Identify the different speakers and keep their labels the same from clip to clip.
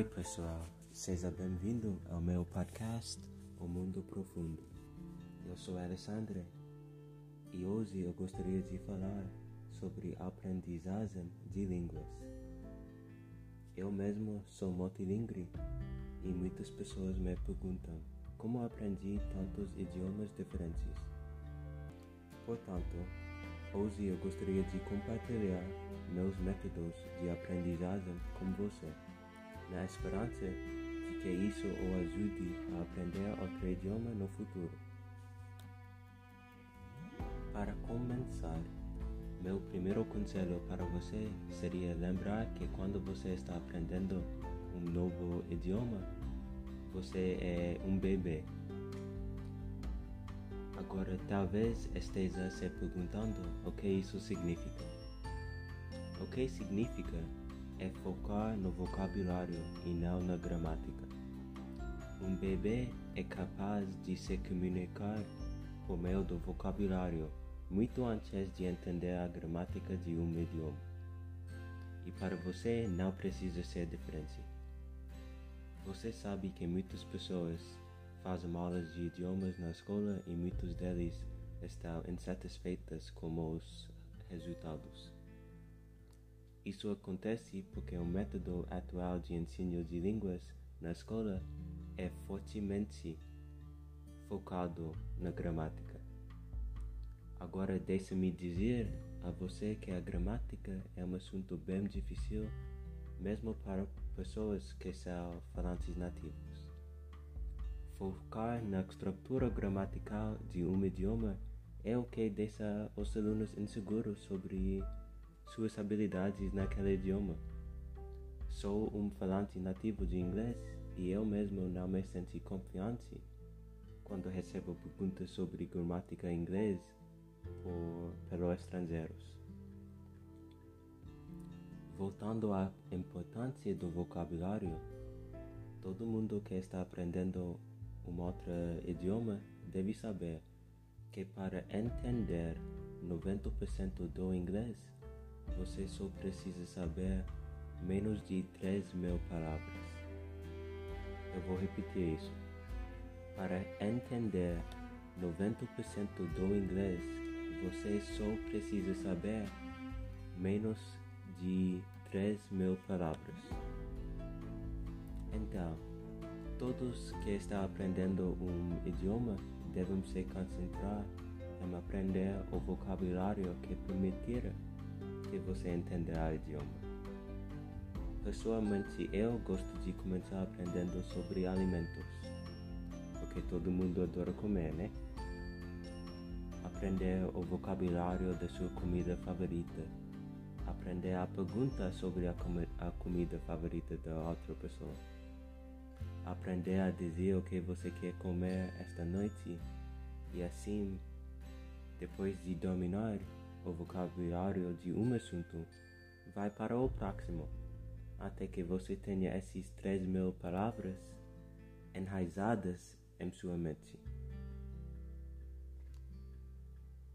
Speaker 1: Oi, pessoal, seja bem-vindo ao meu podcast O Mundo Profundo. Eu sou Alessandra e hoje eu gostaria de falar sobre aprendizagem de línguas. Eu mesmo sou multilingüe e muitas pessoas me perguntam como aprendi tantos idiomas diferentes. Portanto, hoje eu gostaria de compartilhar meus métodos de aprendizagem com você na esperança de que isso o ajude a aprender outro idioma no futuro. Para começar, meu primeiro conselho para você seria lembrar que quando você está aprendendo um novo idioma, você é um bebê. Agora, talvez esteja se perguntando o que isso significa. O que significa é focar no vocabulário e não na gramática. Um bebê é capaz de se comunicar por meio do vocabulário muito antes de entender a gramática de um idioma. E para você não precisa ser diferente. Você sabe que muitas pessoas fazem aulas de idiomas na escola e muitos deles estão insatisfeitas com os resultados. Isso acontece porque o método atual de ensino de línguas na escola é fortemente focado na gramática. Agora, deixe-me dizer a você que a gramática é um assunto bem difícil, mesmo para pessoas que são falantes nativos. Focar na estrutura gramatical de um idioma é o que deixa os alunos inseguros sobre suas habilidades naquele idioma. Sou um falante nativo de inglês e eu mesmo não me senti confiante quando recebo perguntas sobre gramática inglês por, pelos estrangeiros. Voltando à importância do vocabulário, todo mundo que está aprendendo um outro idioma deve saber que para entender 90% do inglês você só precisa saber menos de 3 mil palavras. Eu vou repetir isso. Para entender 90% do inglês, você só precisa saber menos de 3 mil palavras. Então, todos que estão aprendendo um idioma devem se concentrar em aprender o vocabulário que permitirá que você entenderá o idioma. Pessoalmente, eu gosto de começar aprendendo sobre alimentos, porque todo mundo adora comer, né? Aprender o vocabulário da sua comida favorita, aprender a pergunta sobre a, com a comida favorita da outra pessoa, aprender a dizer o que você quer comer esta noite e assim, depois de dominar o vocabulário de um assunto, vai para o próximo, até que você tenha essas 3 mil palavras enraizadas em sua mente.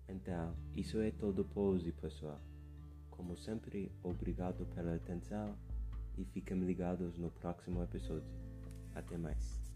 Speaker 1: Então, isso é todo por hoje, pessoal. Como sempre, obrigado pela atenção e fiquem ligados no próximo episódio. Até mais.